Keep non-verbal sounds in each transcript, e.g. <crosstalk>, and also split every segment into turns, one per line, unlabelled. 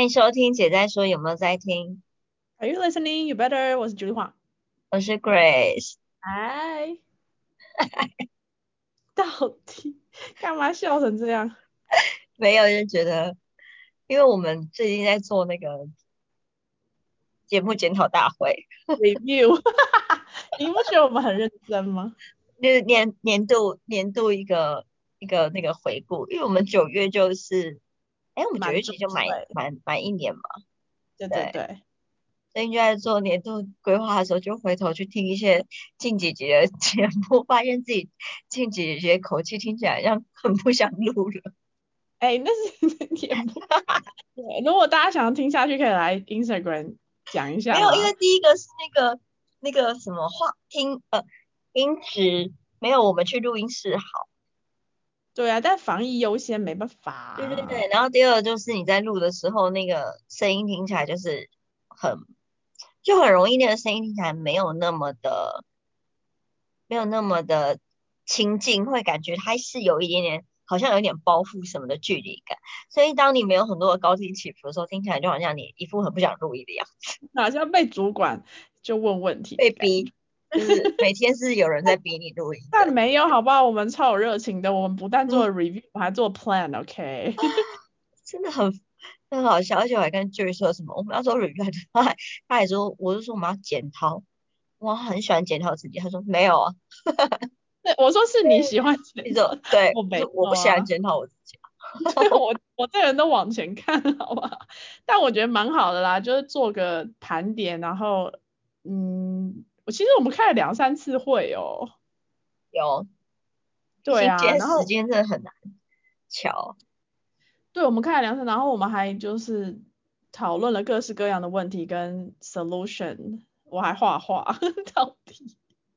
欢迎收听姐在说，有没有在听
？Are you listening? You better. 我是 Julie 黄。
我是 Grace。
嗨。<laughs> 到底干嘛笑成这样？
没有，就觉得，因为我们最近在做那个节目检讨大会
review，<laughs> 你不觉得我们很认真吗？
就是年年度年度一个一个那个回顾，因为我们九月就是，哎，我们九月其实就满满满一年嘛，
对对对，
所以就在做年度规划的时候，就回头去听一些近几集的节目，<laughs> 发现自己近几集的口气听起来像很不想录了。
哎、那是也不 <laughs> 对。如果大家想要听下去，可以来 Instagram 讲一下
没有，因为第一个是那个那个什么话听呃音质没有我们去录音室好。
对啊，但防疫优先，没办法。
对对对，然后第二就是你在录的时候，那个声音听起来就是很，就很容易那个声音听起来没有那么的，没有那么的亲近，会感觉它是有一点点，好像有点包袱什么的距离感。所以当你没有很多的高低起伏的时候，听起来就好像你一副很不想录音的样子，
好像被主管就问问题，
被。逼，就是每天是有人在逼你录音。
但没有，好不好？我们超有热情的，我们不但做 review，、我还做 plan，OK？<laughs>
真的很很好笑，而且我还跟 Jerry 说什么，我们要做 review，<laughs> 他还他还说，我就说我们要检讨，我很喜欢检讨自己，他说没有啊，<laughs>
对，我说是你喜欢
你
剪
说对，
我没
说我不喜欢检讨我自己，
我我这人都往前看，好不好？但我觉得蛮好的啦，就是做个盘点，然后嗯，我其实我们开了两三次会哦，
有，
对啊，然后
时间真的很难巧，
对我们开了两次，然后我们还就是讨论了各式各样的问题跟 solution，我还画画，<laughs> 到底。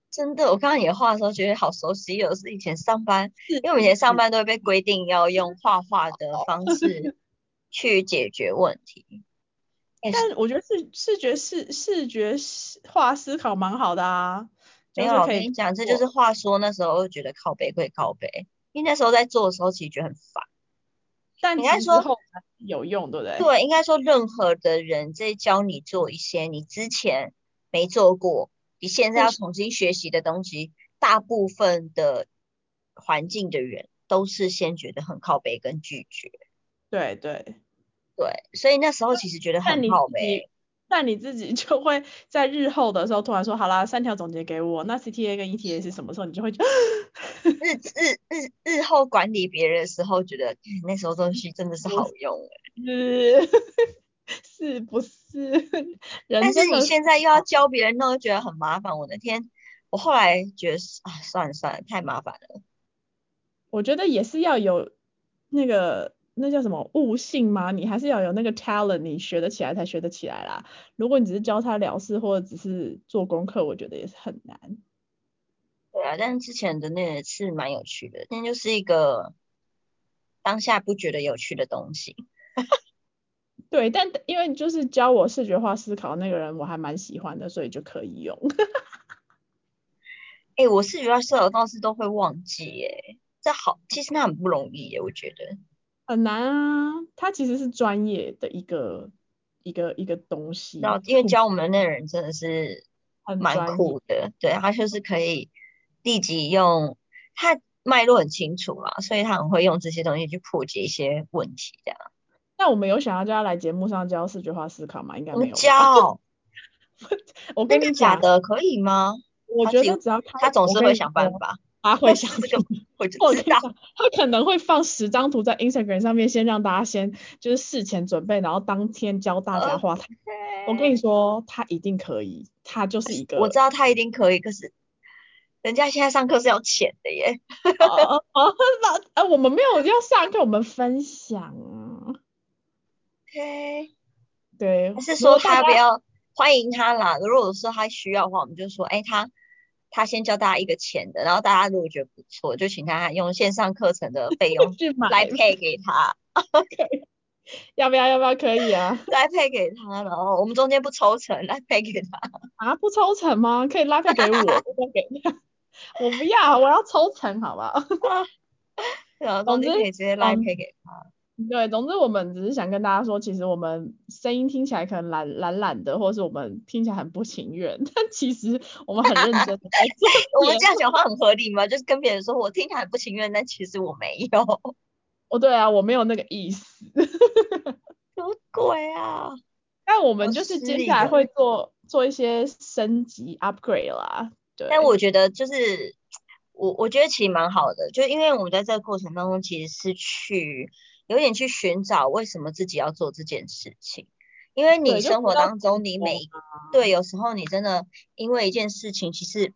真的，我刚刚你的话的时候觉得好熟悉哦，是以前上班，因为我们以前上班都会被规定要用画画的方式去解决问题，哎
但我觉得视视觉视视觉思画思考蛮好的啊，
没有，我跟你讲，这就是话说那时候觉得靠背归靠背，因为那时候在做的时候其实觉得很烦。
但
应该说
有用，对不对？
对，应该说任何的人在教你做一些你之前没做过，你现在要重新学习的东西，大部分的环境的人都是先觉得很靠背跟拒绝。
对对。
对，所以那时候其实觉得很靠
自己
背。，
但你自己就会在日后的时候突然说，好啦，三条总结给我，那 CTA 跟 ETA 是什么时候？你就会觉得
日日日日后管理别人的时候，觉得嗯那时候东西真的是好用欸
是 <laughs> 是不是？人
但是你现在又要教别人，那我觉得很麻烦。我的天，我后来觉得啊，算了算了，太麻烦了。
我觉得也是要有那个那叫什么悟性吗？你还是要有那个 talent，你学得起来才学得起来啦。如果你只是教他了事或者只是做功课，我觉得也是很难。
对啊，但是之前的那个是蛮有趣的，那就是一个当下不觉得有趣的东西。<laughs>
对，但因为就是教我视觉化思考那个人，我还蛮喜欢的，所以就可以用。<laughs>
哎，我视觉化思考倒是都会忘记，哎，这好，其实那很不容易耶，我觉得。
很难啊，它其实是专业的一个一个一个东西，
然后因为教我们的那人真的是蛮
很专业
酷的，对，他就是可以立即用他脉络很清楚嘛，所以他很会用这些东西去破解一些问题，这样。<laughs>
那我们有想要叫他来节目上教视觉化思考吗？应该没有。
教，<laughs>
我跟你讲，
假的？可以吗？
我觉得只要他，
他总是会想办法，
他会想
这个我就知道。
他可能会放十张图在 Instagram 上面，先让大家先就是事前准备，然后当天教大家画。他我跟你说，他一定可以，他就是一个
我知道他一定可以，可是人家现在上课是要钱的耶。
哦哦哦，那呃我们没有要上课，我们分享啊。
OK，
对，
还是说他不要欢迎他啦？如果说他需要的话，我们就说，哎，他他先教大家一个钱的，然后大家如果觉得不错，就请他用线上课程的费用来配给他，<laughs> OK，<laughs>
要不要？要不要？可以啊。<laughs>
来配给他，然后我们中间不抽成，来配给他。
啊，不抽成吗？可以拉配给我，我不给他。我不要，我要抽成，好不好？
然后中间可以直接来
嗯
配给他。
对，总之我们只是想跟大家说，其实我们声音听起来可能懒懒懒的，或者是我们听起来很不情愿，<laughs> 但其实我们很认真的在做。
我们这样讲话很合理吗？就是跟别人说我听起来很不情愿，但其实我没有。
哦，对啊，我没有那个意思。
什么鬼啊？
但我们就是接下来会做做一些升级 upgrade 啦。对。
但我觉得就是我我觉得其实蛮好的，就因为我们在这个过程当中其实是去。有点去寻找为什么自己要做这件事情，因为你生活当中你每对有时候你真的因为一件事情，其实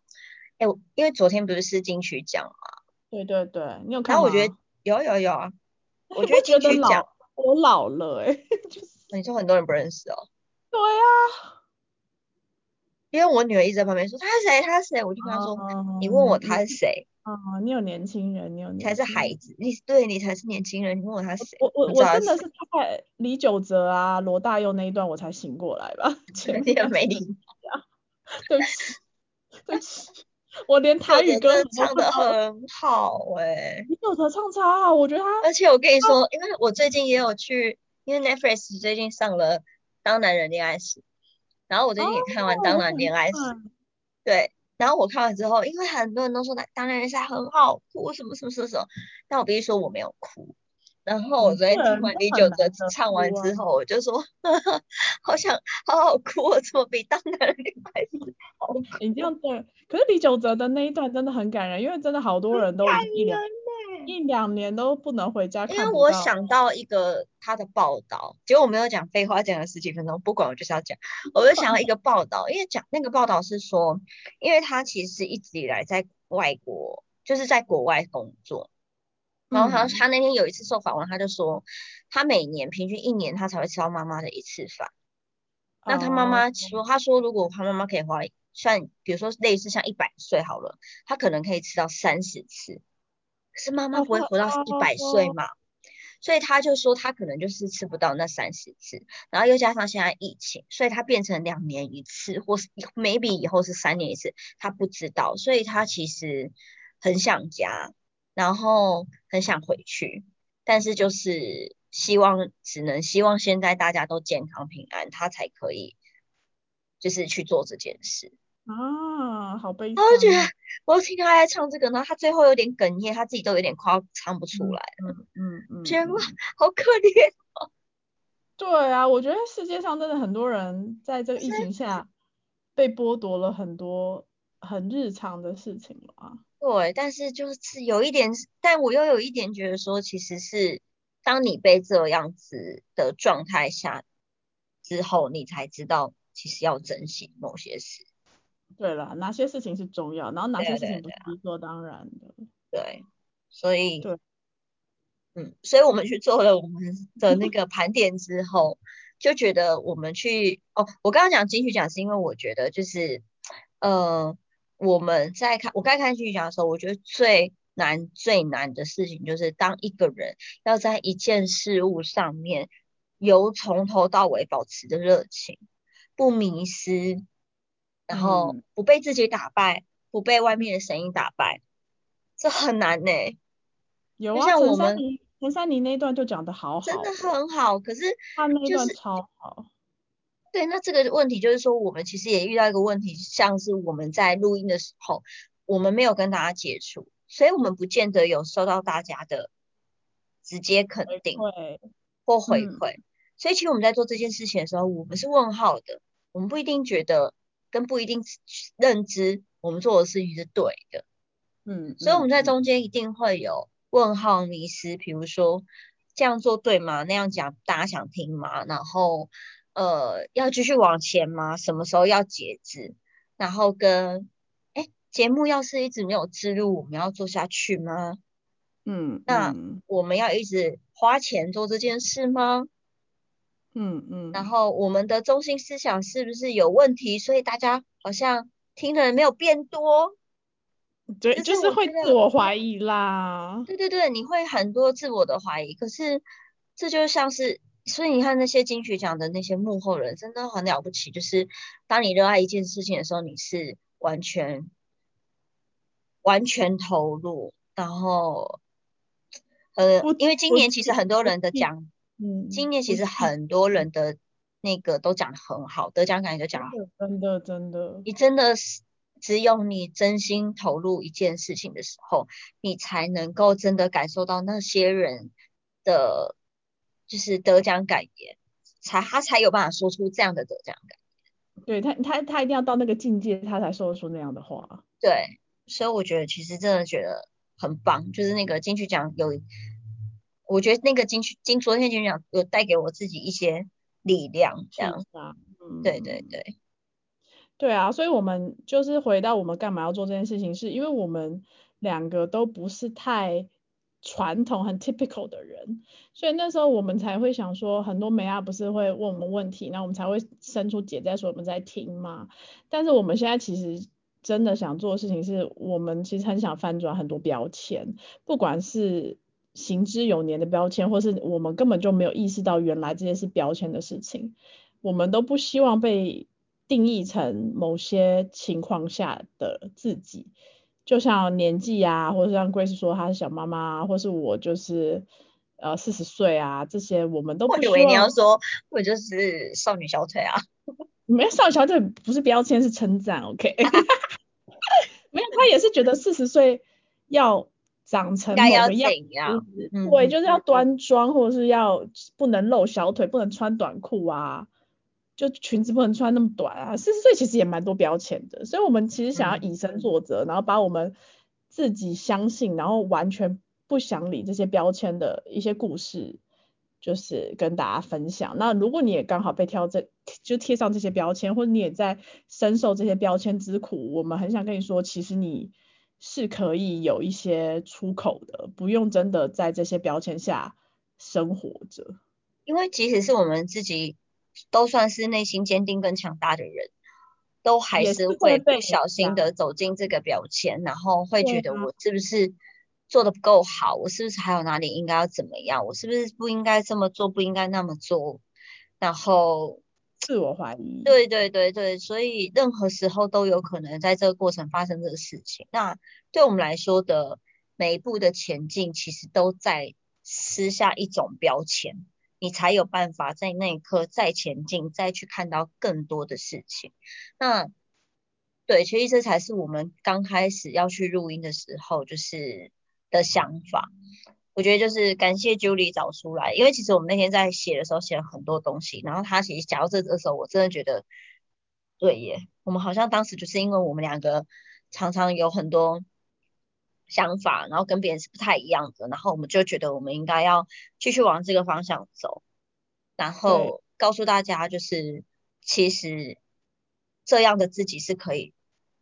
哎，因为昨天不是是金曲奖嘛，
对对对，你有看
吗？然后我觉得有有有啊，<laughs> 我觉得金曲奖
我老了哎，<laughs>
你说很多人不认识哦，
对啊。
因为我女儿一直在旁边说她是谁她是谁，我就跟她说你问我她是谁。
哦，你有年轻人，你有你
才是孩子，你对你才是年轻人。你问我他谁？
我我我真的是大概李九哲啊、罗大佑那一段我才醒过来吧。
前 <laughs> 面没礼
貌，对不起，对不起，我连台语歌
唱的很好哎。
李玖哲唱超好，我觉得他。
而且我跟你说，因为我最近也有去，因为 Netflix 最近上了《当男人恋爱时》，然后我最近也看完《当男人恋爱时》，对。然后我看完之后，因为很多人都说那当然是很好哭，什么什么什么什么，但我必须说我没有哭。然后我昨天听完李玖哲唱完之后，我就说，<laughs> 好想好好哭，我怎么比当男人恋爱时好 <laughs> 哭？
你这样对，可是李玖哲的那一段真的很感人，因为真的好多人都一两。一两年都不能回家看。
因为我想到一个他的报道，结果我没有讲废话，讲了十几分钟，不管我就是要讲。<laughs> 我就想到一个报道，因为讲那个报道是说，因为他其实一直以来在外国，就是在国外工作。然后他他那天有一次受访问，他就说，他每年平均一年他才会吃到妈妈的一次饭。那他妈妈说，他说如果他妈妈可以花，算比如说类似像一百岁好了，他可能可以吃到三十次。可是妈妈不会活到一百岁嘛，所以他就说他可能就是吃不到那三十次，然后又加上现在疫情，所以他变成两年一次，或是 maybe 以后是三年一次，他不知道，所以他其实很想家，然后很想回去，但是就是希望只能希望现在大家都健康平安，他才可以就是去做这件事。
啊，好悲
伤！我就觉得，我听他在唱这个，然后他最后有点哽咽，他自己都有点快要唱不出来了。嗯嗯嗯，觉得哇，好可怜哦。<laughs>
对啊，我觉得世界上真的很多人在这个疫情下被剥夺了很多很日常的事情了。
对，但是就是有一点，但我又有一点觉得说，其实是当你被这样子的状态下之后，你才知道其实要珍惜某些事。
对了，哪些事情是重要，然后哪些事情不是理所当然的。
对，所以
对，
嗯，所以我们去做了我们的那个盘点之后，就觉得我们去哦，我刚刚讲金曲奖是因为我觉得就是，呃，我们在看我刚看金曲奖的时候，我觉得最难最难的事情就是当一个人要在一件事物上面由从头到尾保持着热情，不迷失。然后不被自己打败，不被外面的声音打败，这很难呢。
有啊，陈珊妮，陈珊妮那段就讲的好好，
真的很好。可是
他那段超好。
对，那这个问题就是说，我们其实也遇到一个问题，像是我们在录音的时候，我们没有跟大家接触，所以我们不见得有收到大家的直接肯定或回馈。所以其实我们在做这件事情的时候，我们是问号的，我们不一定觉得。跟不一定认知我们做的事情是对的，嗯，所以我们在中间一定会有问号迷失，比如说这样做对吗？那样讲大家想听吗？然后呃要继续往前吗？什么时候要截止？然后跟哎节目要是一直没有记录，我们要做下去吗？嗯，那我们要一直花钱做这件事吗？嗯嗯，然后我们的中心思想是不是有问题？所以大家好像听的人没有变多，
对，就是会自我怀疑啦。
对对对，你会很多自我的怀疑。可是这就像是，所以你看那些金曲奖的那些幕后人，真的很了不起。就是当你热爱一件事情的时候，你是完全完全投入，然后。呃，因为今年其实很多人的奖，
嗯，
今年其实很多人的那个都讲得很好，得奖感觉都讲得很好。
真的真的，
你真的是只有你真心投入一件事情的时候，你才能够真的感受到那些人的，就是得奖感言，才他才有办法说出这样的得奖感言。
对他他他一定要到那个境界，他才说得出那样的话。
对，所以我觉得其实真的觉得很棒，就是那个金曲奖有，我觉得那个金曲金昨天金曲奖有带给我自己一些力量，这样。
子啊，嗯，
对对对，
对啊，所以我们就是回到我们干嘛要做这件事情，是因为我们两个都不是太传统、很 typical 的人，所以那时候我们才会想说，很多美亚不是会问我们问题，那我们才会伸出姐在说我们在听嘛。但是我们现在其实真的想做的事情是，我们其实很想翻转很多标签，不管是行之有年的标签，或是我们根本就没有意识到原来这些是标签的事情，我们都不希望被定义成某些情况下的自己。就像年纪啊，或者像 Grace 说她是小妈妈啊，或是我就是呃四十岁啊，这些我们都不。
我以为你要说我就是少女小腿啊，<laughs>
没有少女小腿不是标签，是称赞，OK？<laughs> 没有，他也是觉得四十岁要长成某
应该要
个样对，就是要端庄，或者是要不能露小腿，不能穿短裤啊，就裙子不能穿那么短啊。四十岁其实也蛮多标签的，所以我们其实想要
嗯
以身作则，然后把我们自己相信，然后完全不想理这些标签的一些故事，就是跟大家分享。那如果你也刚好被挑这，就贴上这些标签，或者你也在深受这些标签之苦，我们很想跟你说，其实你是可以有一些出口的，不用真的在这些标签下生活着。
因为即使是我们自己都算是内心坚定跟强大的人，都还
是
是会不小心的走进这个标签，然后会觉得我是不是做的不够好，我是不是还有哪里应该要怎么样，我是不是不应该这么做，不应该那么做，然后
自我怀疑，
对对对对，所以任何时候都有可能在这个过程发生这个事情。那对我们来说的每一步的前进，其实都在撕下一种标签，你才有办法在那一刻再前进，再去看到更多的事情。那对，其实这才是我们刚开始要去录音的时候，就是的想法。我觉得就是感谢 Julie 找出来，因为其实我们那天在写的时候写了很多东西，然后他其实讲到这的时候，我真的觉得，对耶，我们好像当时就是因为我们两个常常有很多想法，然后跟别人是不太一样的，然后我们就觉得我们应该要继续往这个方向走，然后告诉大家就是其实这样的自己是可以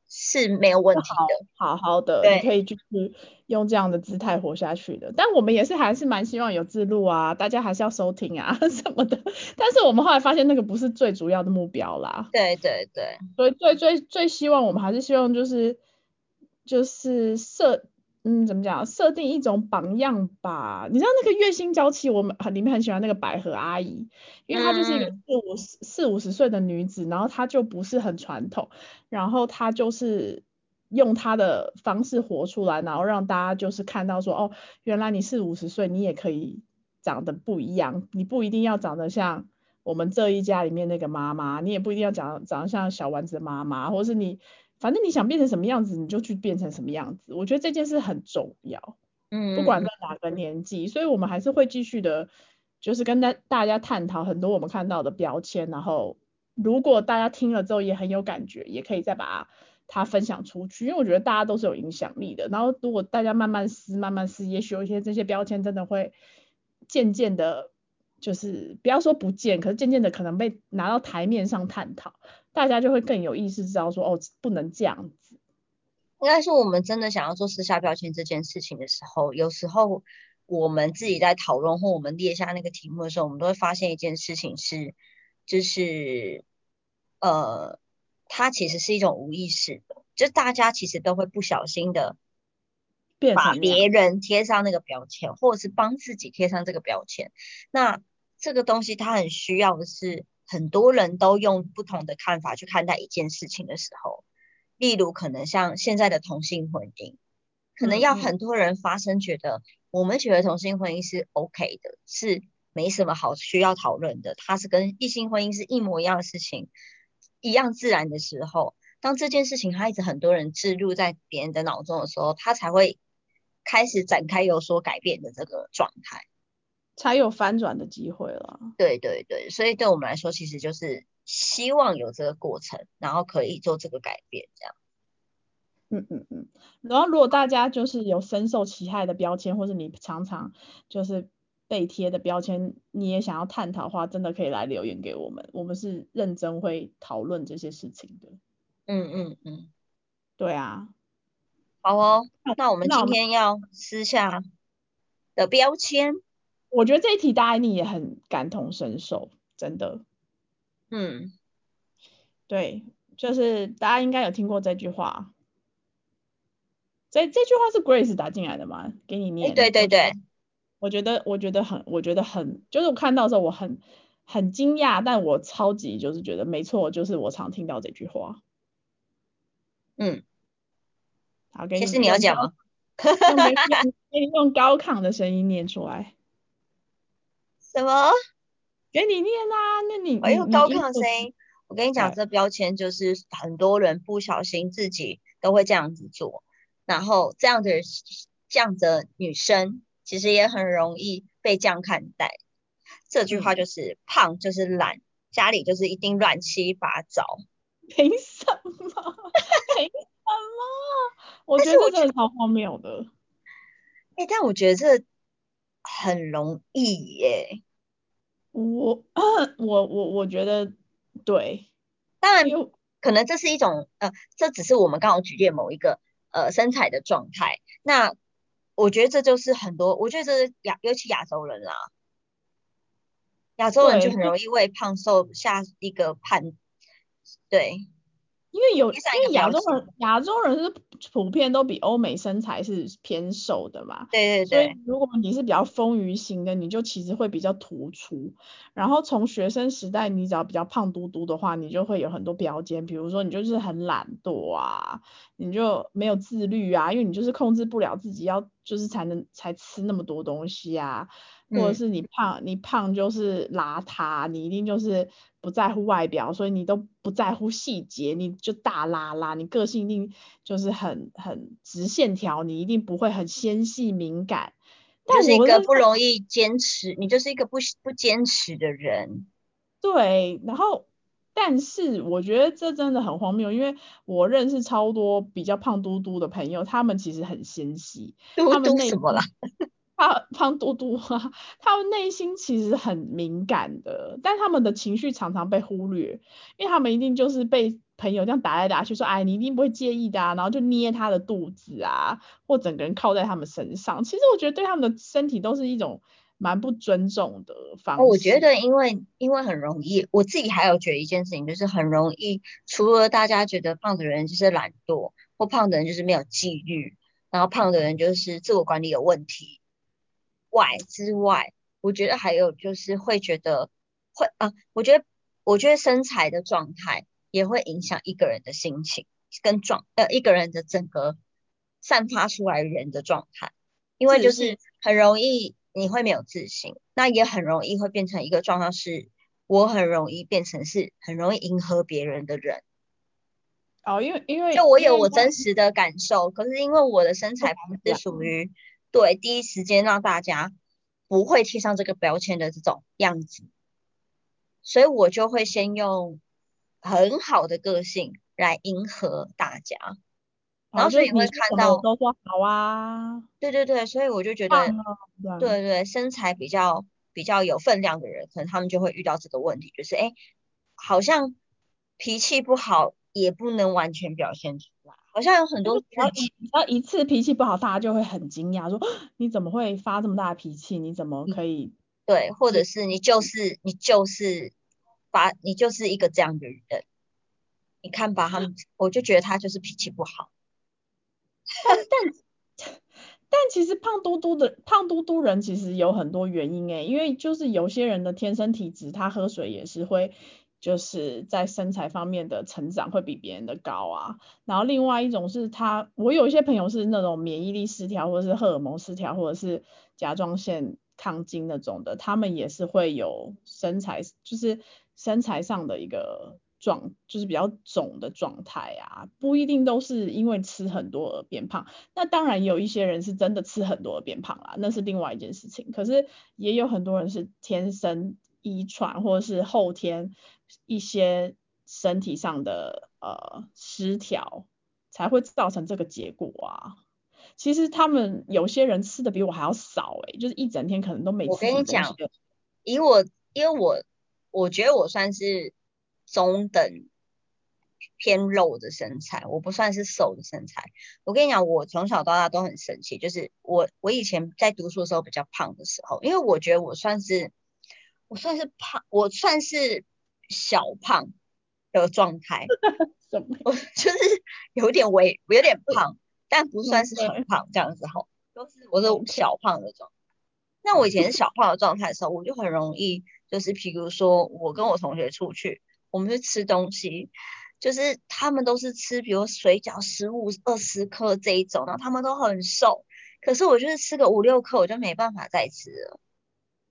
是没有问题的，
好好的，
对
你可以就是用这样的姿态活下去的。但我们也是还是蛮希望有自录啊，大家还是要收听啊 <laughs> 什么的。但是我们后来发现那个不是最主要的目标啦，
对对对，
所以最最最希望我们还是希望就是就是设嗯怎么讲设定一种榜样吧。你知道那个月薪娇妻，我们很里面很喜欢那个百合阿姨，因为她就是一个
嗯
四五十四五十岁的女子，然后她就不是很传统，然后她就是用她的方式活出来，然后让大家就是看到说哦，原来你四五十岁你也可以长得不一样，你不一定要长得像。我们这一家里面那个妈妈，你也不一定要长长得像小丸子的妈妈，或是你反正你想变成什么样子，你就去变成什么样子。我觉得这件事很重要，
嗯，
不管在哪个年纪，所以我们还是会继续的，就是跟大大家探讨很多我们看到的标签，然后如果大家听了之后也很有感觉，也可以再把它分享出去，因为我觉得大家都是有影响力的。然后如果大家慢慢撕，慢慢撕，也许有一些这些标签真的会渐渐的。就是不要说不见，可是渐渐的可能被拿到台面上探讨，大家就会更有意识知道说哦，不能这样子。
应该是我们真的想要做撕下标签这件事情的时候，有时候我们自己在讨论或我们列下那个题目的时候，我们都会发现一件事情是，就是呃，它其实是一种无意识的，就大家其实都会不小心的把别人贴上那个标签，或者是帮自己贴上这个标签。那这个东西它很需要的是，很多人都用不同的看法去看待一件事情的时候，例如可能像现在的同性婚姻，可能要很多人发声，觉得我们觉得同性婚姻是 OK 的，是没什么好需要讨论的，它是跟异性婚姻是一模一样的事情，一样自然的时候，当这件事情它一直很多人置入在别人的脑中的时候，它才会开始展开有所改变的这个状态。
才有翻转的机会了。
对对对，所以对我们来说，其实就是希望有这个过程，然后可以做这个改变，这样。
嗯嗯嗯，然后如果大家就是有深受其害的标签，或者你常常就是被贴的标签，你也想要探讨的话，真的可以来留言给我们，我们是认真会讨论这些事情的。
嗯嗯嗯，
对啊，
好哦，那我们今天要撕下的标签，
我觉得这一题大家一定也很感同身受，真的。
嗯，
对，就是大家应该有听过这句话。这这句话是 Grace 打进来的吗？给你
哎，
念。
对对
我觉得
对，
我觉得我觉得很，我觉得很，就是我看到的时候我很很惊讶，但我超级就是觉得没错，就是我常听到这句话。
嗯，
好，给
其
你
实你要讲吗？<laughs>
用高亢的声音念出来，
什么？
给你念啊，那你你
我用高亢声音，我跟你讲，
对
这标签就是很多人不小心自己都会这样子做，然后这样的这样的女生其实也很容易被这样看待。这句话
嗯
就是胖就是懒，家里就是一定乱七八糟。
凭什么？凭什么？<laughs> 我觉得这真的超荒谬的。
哎、但我觉得这很容易耶。
我 <coughs> 我我我觉得对，
当然，可能这是一种呃，这只是我们刚好举例某一个呃身材的状态。那我觉得这就是很多，我觉得这是亚，尤其亚洲人啦，亚洲人就很容易为胖瘦下一个判，对，
因为有因为亚洲人亚洲人是普遍都比欧美身材是偏瘦的嘛，
对对
所以
对，
如果你是比较丰腴型的，你就其实会比较突出。然后从学生时代，你只要比较胖嘟嘟的话，你就会有很多标签，比如说你就是很懒惰啊，你就没有自律啊，因为你就是控制不了自己要就是才能才吃那么多东西啊，或者
嗯
是你胖你胖就是邋遢，你一定就是不在乎外表，所以你都不在乎细节，你就大拉拉，你个性一定就是很很直线条，你一定不会很纤细敏感。但
就是一个不容易坚持，你就是一个不不坚持的人。
对，然后但是我觉得这真的很荒谬，因为我认识超多比较胖嘟嘟的朋友，他们其实很纤细，
嘟
他们内
嘟什么啦？
胖胖嘟嘟啊，他们内心其实很敏感的，但他们的情绪常常被忽略，因为他们一定就是被朋友这样打来打去，说哎你一定不会介意的啊，然后就捏他的肚子啊，或整个人靠在他们身上。其实我觉得对他们的身体都是一种蛮不尊重的方式。
哦，我觉得因为因为很容易，我自己还有觉得一件事情，就是很容易，除了大家觉得胖的人就是懒惰，或胖的人就是没有纪律，然后胖的人就是自我管理有问题外之外，我觉得还有就是会觉得会啊，我觉得我觉得身材的状态也会影响一个人的心情跟状呃一个人的整个散发出来人的状态。因为就是很容易你会没有自信，那也很容易会变成一个状况是，我很容易变成是很容易迎合别人的人。
哦，因为因为
就我有我真实的感受，可是因为我的身材不是属于对第一时间让大家不会贴上这个标签的这种样子，所以我就会先用很好的个性来迎合大家。然后所以你会看到
都说好啊，
对对对，所以我就觉得。对对，身材比较比较有分量的人，可能他们就会遇到这个问题，就是哎，好像脾气不好也不能完全表现出来，好像有很多
只要
自己
一只要一次脾气不好，大家就会很惊讶，说你怎么会发这么大的脾气？你怎么可以？
对，或者是你就是你就是把你就是一个这样的人，你看吧，他们我就觉得他就是脾气不好，
但 <laughs> 但但其实胖嘟嘟的胖嘟嘟人其实有很多原因诶，因为就是有些人的天生体质，他喝水也是会就是在身材方面的成长会比别人的高啊。然后另外一种是他，我有一些朋友是那种免疫力失调，或者是荷尔蒙失调，或者是甲状腺亢进那种的，他们也是会有身材，就是身材上的一个。状就是比较肿的状态啊，不一定都是因为吃很多而变胖。那当然有一些人是真的吃很多而变胖啦，那是另外一件事情。可是也有很多人是天生遗传或者是后天一些身体上的呃失调，才会造成这个结果啊。其实他们有些人吃的比我还要少诶，就是一整天可能都没吃。
我跟你讲，以我因为我我觉得我算是。中等偏肉的身材，我不算是瘦的身材。我跟你讲，我从小到大都很神奇，就是我我以前在读书的时候比较胖的时候，因为我觉得我算是我算是胖，我算是小胖的状态。<laughs> 我就是有点微，有点胖，但不算是很胖这样子哈。都是我是小胖的状。那我以前是小胖的状态的时候，我就很容易就是，譬如说我跟我同学出去。我们去吃东西，就是他们都是吃，比如水饺十五二十颗这一种，然后他们都很瘦，可是我就是吃个五六颗，我就没办法再吃了。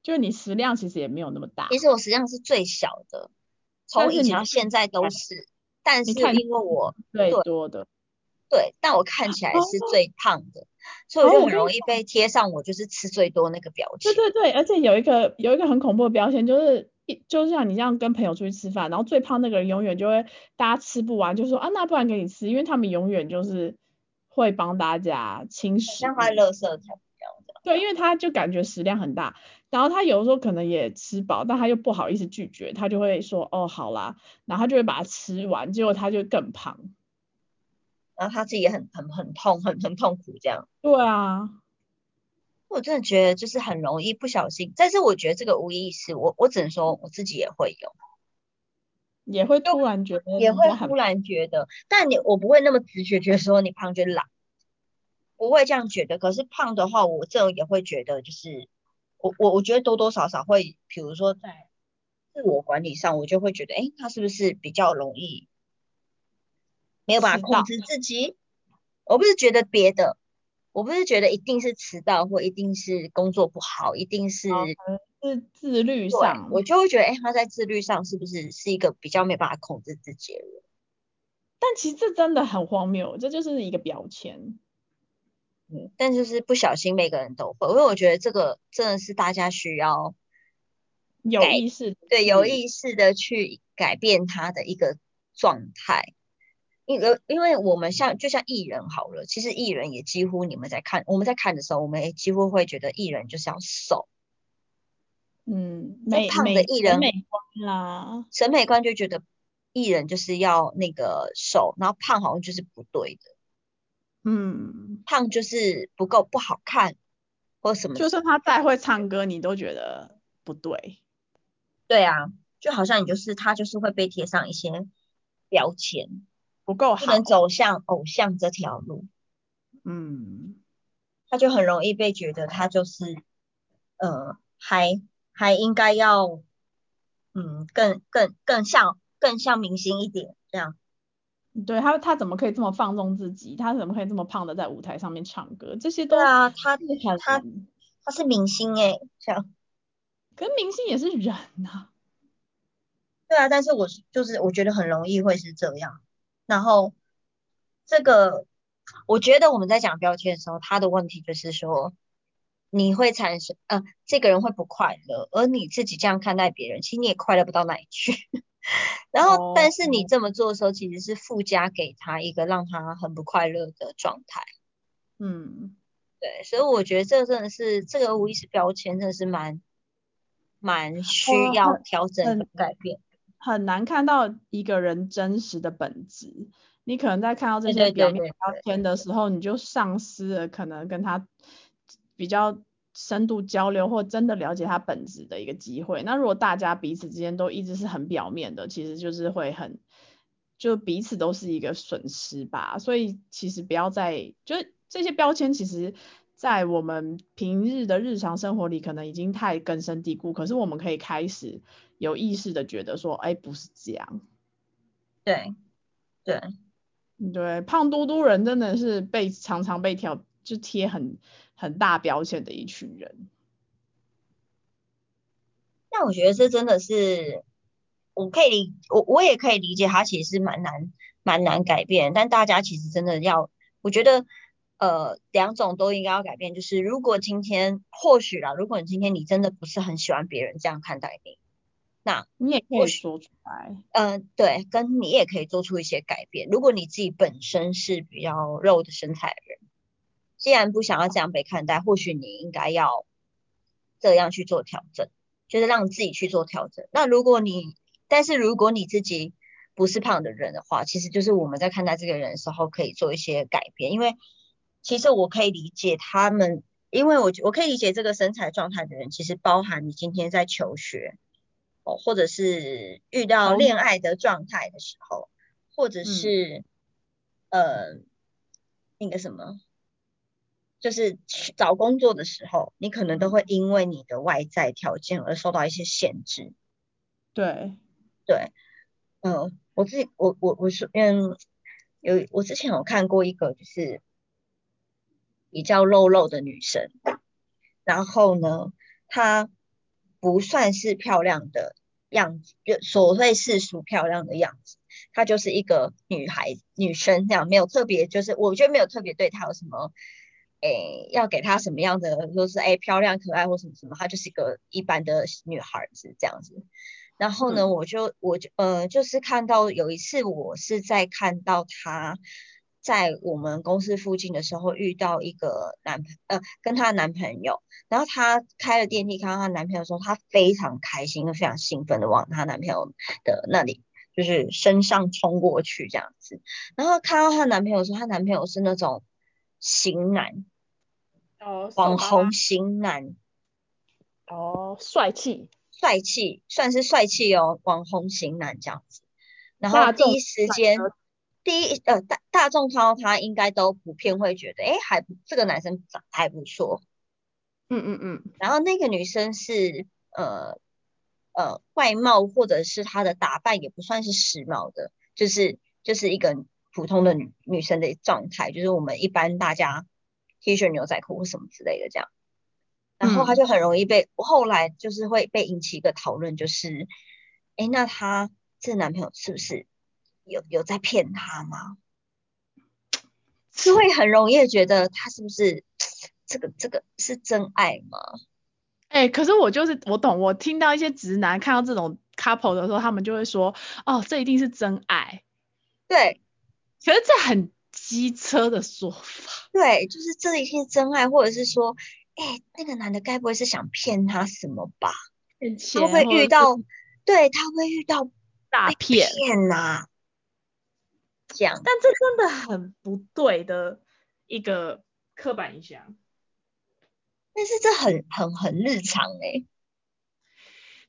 就你食量其实也没有那么大。
其实我食量是最小的，从以前到现在都是，但是因为我
最多的，
对，但我看起来是最胖的，所以我就很容易被贴上我就是吃最多那个标签。
对对对，而且有一个有一个很恐怖的标签就是。就像你这样跟朋友出去吃饭，然后最胖那个人永远就会大家吃不完，就说啊那不然给你吃，因为他们永远就是会帮大家清食，
像他乐色才一样的。
对，因为他就感觉食量很大，然后他有时候可能也吃饱，但他又不好意思拒绝，他就会说哦好啦，然后他就会把它吃完，结果他就更胖，
然后他自己也很很很痛，很很痛苦这样。
对啊。
我真的觉得就是很容易不小心，但是我觉得这个无意识，我我只能说我自己也会有，
也会突然觉得，
也会突然觉得，但你我不会那么直觉觉得说你胖就懒，不会这样觉得。可是胖的话，我这种也会觉得，就是我我我觉得多多少少会，比如说在自我管理上，我就会觉得，哎，他是不是比较容易没有办法控制自己？我不是觉得别的。我不是觉得一定是迟到或一定是工作不好，一定是
是自律上，
我就会觉得，哎，他在自律上是不是是一个比较没办法控制自己的人？
但其实这真的很荒谬，这就是一个标签。
嗯，但就是不小心每个人都会，因为我觉得这个真的是大家需要
有意识，
对，有意识的去改变他的一个状态。因为因为我们像就像艺人好了，其实艺人也几乎你们在看我们在看的时候，我们也几乎会觉得艺人就是要瘦，
嗯，
胖的艺人
美观啦，
审美观就觉得艺人就是要那个瘦，然后胖好像就是不对的，
嗯，
胖就是不够不好看或什么，
就算他再会唱歌，你都觉得不对，
对啊，就好像你就是他就是会被贴上一些标签。
不够好，
不能走向偶像这条路，
嗯，
他就很容易被觉得他就是，呃，还还应该要，嗯，更更更像更像明星一点这样。
对他他怎么可以这么放纵自己？他怎么可以这么胖的在舞台上面唱歌？这些都
对啊，他他他是明星哎，这样。
可明星也是人呐。
对啊，但是我就是我觉得很容易会是这样。然后，这个我觉得我们在讲标签的时候，他的问题就是说，你会产生呃，这个人会不快乐，而你自己这样看待别人，其实你也快乐不到哪里去。<laughs> 然后，但是你这么做的时候，其实是附加给他一个让他很不快乐的状态。
嗯，
对，所以我觉得这真的是这个无意识标签，真的是蛮蛮需要调整改变。
很难看到一个人真实的本质，你可能在看到这些表面标签的时候，你就丧失了可能跟他比较深度交流或真的了解他本质的一个机会。那如果大家彼此之间都一直是很表面的，其实就是会很，就彼此都是一个损失吧。所以其实不要再，就是这些标签其实。在我们平日的日常生活里，可能已经太根深蒂固。可是我们可以开始有意识的觉得说，哎，不是这样。
对，对，
对，胖嘟嘟人真的是被常常被挑就贴很很大标签的一群人。
但我觉得这真的是，我可以理我我也可以理解，他其实是蛮难蛮难改变。但大家其实真的要，我觉得呃两种都应该要改变。就是如果今天或许啦，如果你今天你真的不是很喜欢别人这样看待你，那
你也可以说出来。
嗯，对，跟你也可以做出一些改变。如果你自己本身是比较肉的身材的人，既然不想要这样被看待，或许你应该要这样去做调整。就是让自己去做调整。那如果你，但是如果你自己不是胖的人的话，其实就是我们在看待这个人的时候，可以做一些改变。因为其实我可以理解他们，因为我我可以理解这个身材状态的人，其实包含你今天在求学哦，或者是遇到恋爱的状态的时候，或者是呃那个什么。就是找工作的时候，你可能都会因为你的外在条件而受到一些限制。
对，
对，嗯，我自己，我我我是嗯，有我之前有看过一个就是比较肉肉的女生，然后呢，她不算是漂亮的样子，就所谓世俗漂亮的样子，她就是一个女孩女生这样，没有特别，就是我觉得没有特别对她有什么。诶，要给她什么样的，说是诶漂亮可爱或什么什么，她就是一个一般的女孩子这样子。然后呢，我就我就呃，就是看到有一次，我是在看到她在我们公司附近的时候遇到一个男朋呃跟她男朋友，然后她开了电梯看到她男朋友的时候，她非常开心，非常兴奋的往她男朋友的那里就是身上冲过去这样子。然后看到她男朋友的时候，她男朋友是那种型男。哦网红型男，
哦，帅气，
帅气，算是帅气哦，网红型男这样子。然后第一时间，第一呃大大众看到他，应该都普遍会觉得，哎，还这个男生长还不错。
嗯嗯嗯。
然后那个女生是呃呃外貌或者是她的打扮也不算是时髦的，就是就是一个普通的女女生的状态，就是我们一般大家。T 恤、牛仔裤或什么之类的这样，然后他就很容易被后来就是会被引起一个讨论，就是，哎，那他这男朋友是不是有有在骗他吗？是会很容易觉得他是不是这个这个是真爱吗？
哎，可是我就是我懂，我听到一些直男看到这种 couple 的时候，他们就会说，哦，这一定是真爱。
对，
可是这很。机车的说法，
对，就是这一定是真爱，或者是说，哎，那个男的该不会是想骗他什么吧？他会遇到，对他会遇到
大骗
呐，这样。
但这真的很不对的一个刻板印象。
但是这很很很日常哎，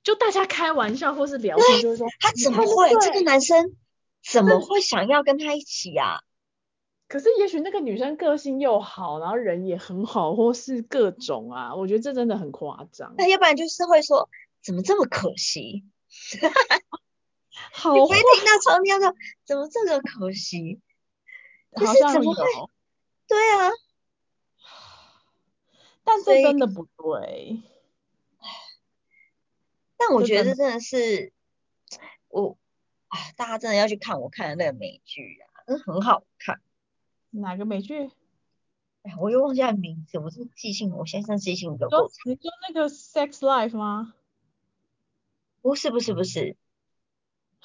就大家开玩笑或是聊天，就是说
他怎么会这个男生怎么会想要跟他一起呀？
可是也许那个女生个性又好，然后人也很好，或是各种啊，我觉得这真的很夸张。
那要不然就是会说，怎么这么可惜？<laughs>
好，
你会听到常听到怎么这个可惜？
好像有。
对啊，
但这真的不对。<sighs>
但我觉得真的是，我啊，大家真的要去看我看的那个美剧啊，真的很好看。
哪个美剧？
哎，我又忘记名字，我这记性，我先生记性都够
你说那个 Sex Life 吗？
不是不是不是。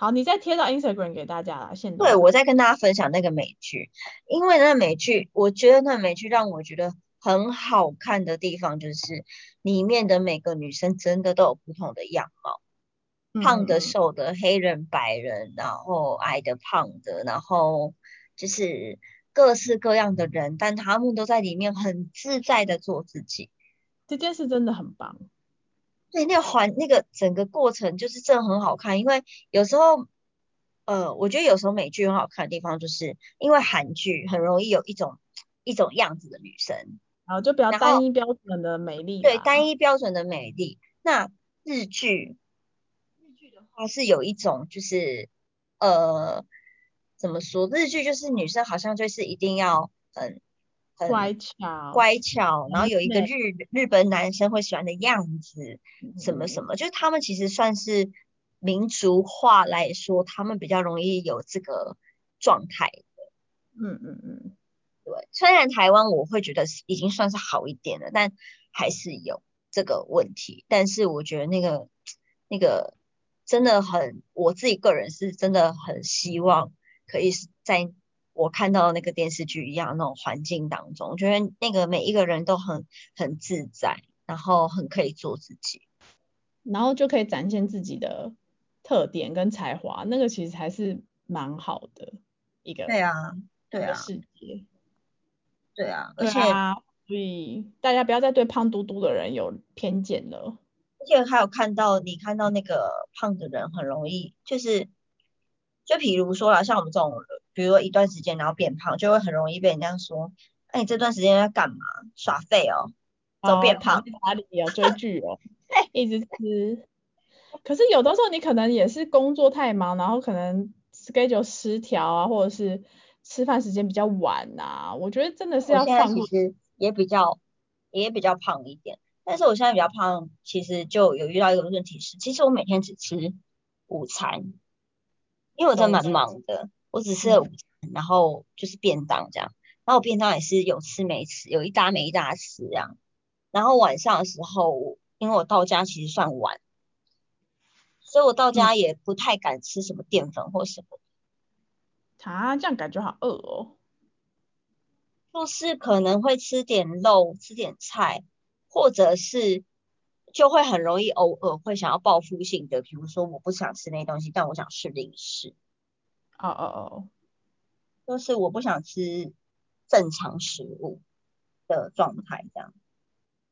好，你再贴到 Instagram 给大家啦。现在
对我在跟大家分享那个美剧，因为那个美剧，我觉得那美剧让我觉得很好看的地方，就是里面的每个女生真的都有不同的样貌，胖的、瘦的、黑人、白人，然后矮的、胖的，然后就是。各式各样的人，但他们都在里面很自在的做自己，
这件事真的很棒。
对，那个环那个整个过程就是真的很好看，因为有时候，呃，我觉得有时候美剧很好看的地方，就是因为韩剧很容易有一种一种样子的女生，
然后就比较单一标准的美丽。
对，单一标准的美丽。那日剧。日剧的话是有一种就是呃怎么说日剧就是女生好像就是一定要很很
乖巧，
乖巧，然后有一个日日本男生会喜欢的样子，什么
嗯
什么，就是他们其实算是民族化来说，他们比较容易有这个状态。
嗯嗯嗯，
对，虽然台湾我会觉得已经算是好一点了，但还是有这个问题。但是我觉得那个那个真的很，我自己个人是真的很希望可以是在我看到那个电视剧一样那种环境当中，我觉得那个每一个人都很很自在，然后很可以做自己。
然后就可以展现自己的特点跟才华，那个其实还是蛮好的一个
对啊，对啊，
世界。
对啊，而且
啊，所以大家不要再对胖嘟嘟的人有偏见了。
而且还有看到你看到那个胖的人很容易就是，就比如说啦，像我们这种人，比如说一段时间然后变胖，就会很容易被人家说，哎，你这段时间在干嘛？耍废哦，怎么
哦，
变胖？
躺在家里啊，追剧哦，<laughs> 一直吃。可是有的时候你可能也是工作太忙，然后可能 schedule 失调啊，或者是吃饭时间比较晚啊，我觉得真的是要放过。
其实也比较也比较胖一点，但是我现在比较胖，其实就有遇到一个问题是，其实我每天只吃午餐，因为我真的蛮忙的，我只吃了午
嗯。
餐，然后就是便当这样，然后我便当也是有吃没吃，有一搭没一搭吃这样，然后晚上的时候，因为我到家其实算晚，所以我到
嗯，
家也不太敢吃什么淀粉或什么，
啊，这样感觉好饿哦。
就是可能会吃点肉，吃点菜，或者是就会很容易偶尔会想要报复性的，比如说我不想吃那些东西，但我想吃零食，
哦哦哦，
就是我不想吃正常食物的状态这样，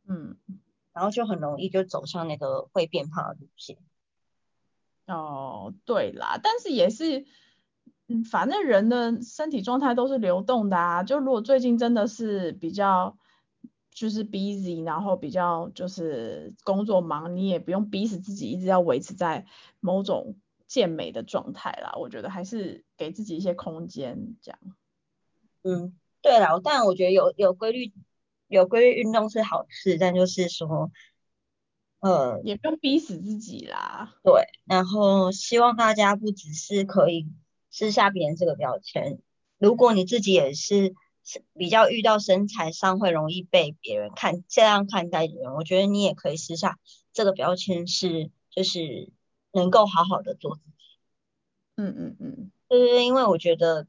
嗯，
然后就很容易就走向那个会变胖的路线。
哦，对啦，但是也是，嗯，反正人的身体状态都是流动的啊。就如果最近真的是比较就是 busy，然后比较就是工作忙，你也不用逼死自己一直要维持在某种健美的状态啦。我觉得还是给自己一些空间，这样。
嗯，对了，但我觉得有有规律有规律运动是好事，但就是说，呃，
也不用逼死自己啦。
对，然后希望大家不只是可以撕下别人这个标签，如果你自己也是是比较遇到身材上会容易被别人看这样看待的人，我觉得你也可以撕下这个标签，是就是能够好好的做自己。
嗯嗯嗯，
对对对，因为我觉得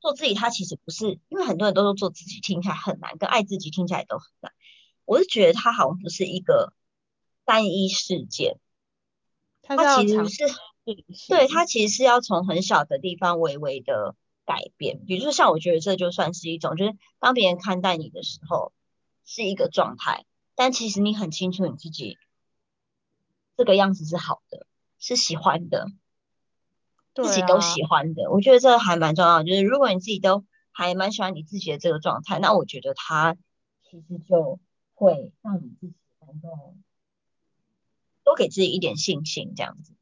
做自己，它其实不是，因为很多人都说做自己听起来很难，跟爱自己听起来都很难。我是觉得它好像不是一个单一事件，
它是
它
要尝
其实是。对，
习。
它其实是要从很小的地方微微的改变，比如说像我觉得这就算是一种，就是当别人看待你的时候是一个状态，但其实你很清楚你自己这个样子是好的，是喜欢的，自己都
啊，
喜欢的。我觉得这还蛮重要的，就是如果你自己都还蛮喜欢你自己的这个状态，那我觉得它其实就会让你自己能够多给自己一点信心，这样子。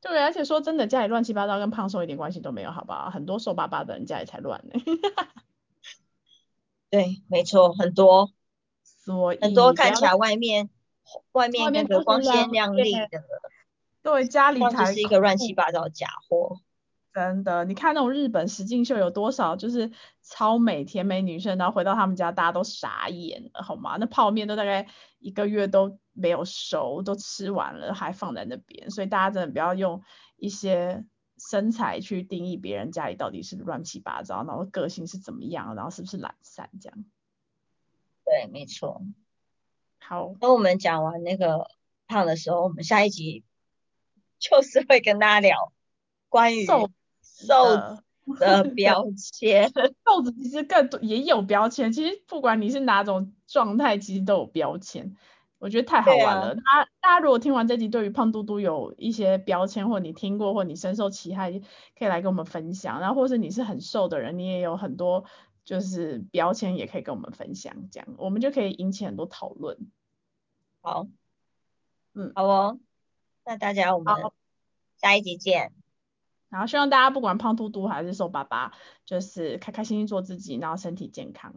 对，而且说真的，家里乱七八糟跟胖瘦一点关系都没有，好不好？很多瘦巴巴的人家里才乱呢。<laughs>
对，没错，很多。
所
很多
以不要在
看起来外面外
外
面那
面都是
个光鲜亮丽的，
对，家里才
是一个乱七。八糟的假货。
真的，你看那种日本实境秀有多少就是超美甜美女生，然后回到他们家大家都傻眼了，好吗？那泡面都大概一个月都没有熟，都吃完了还放在那边，所以大家真的不要用一些身材去定义别人家里到底是乱七八糟，然后个性是怎么样，然后是不是懒散这样。
对，没错。
好，
等我们讲完那个胖的时候，我们下一集就是会跟大家聊关于
瘦
瘦
的
的标签。<laughs>
瘦子其实更多也有标签，其实不管你是哪种状态，其实都有标签。我觉得太好玩了。大家大家如果听完这集，对于胖嘟嘟有一些标签，或你听过，或你深受其害，可以来跟我们分享。然后或是你是很瘦的人，你也有很多就是标签，也可以跟我们分享，这样我们就可以引起很多讨论。
好，
嗯，
好哦，那大家我们下一集见。
然后希望大家不管胖嘟嘟还是瘦巴巴，就是开开心心做自己，然后身体健康。